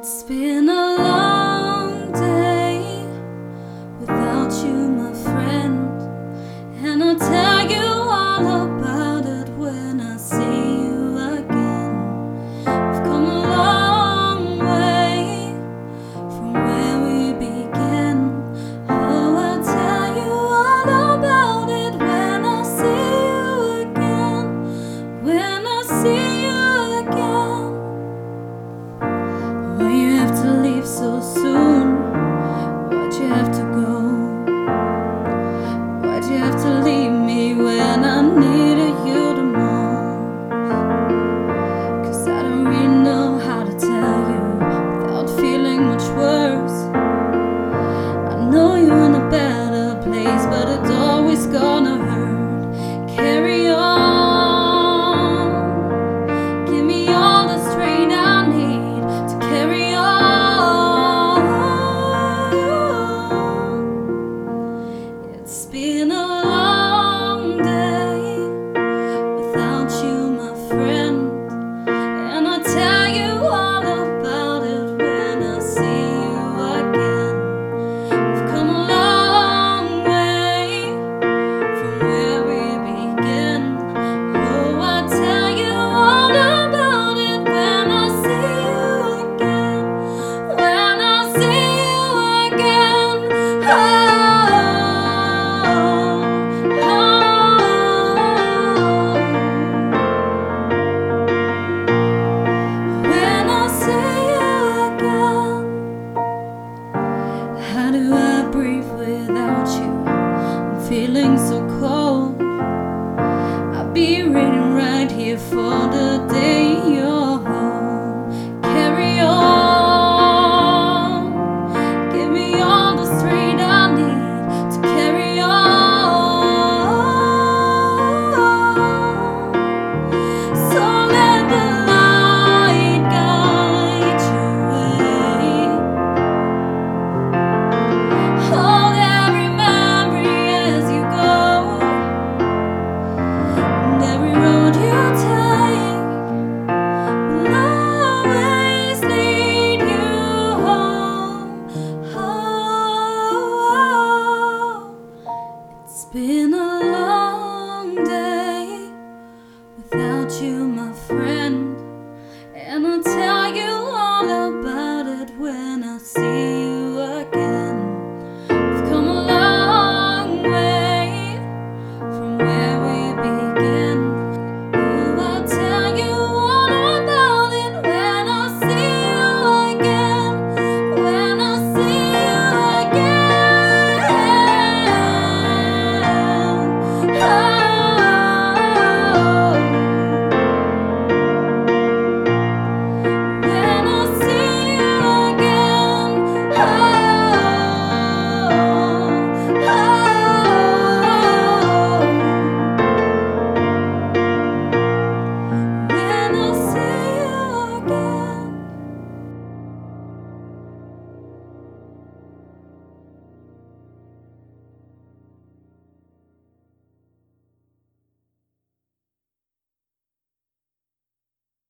It's been been a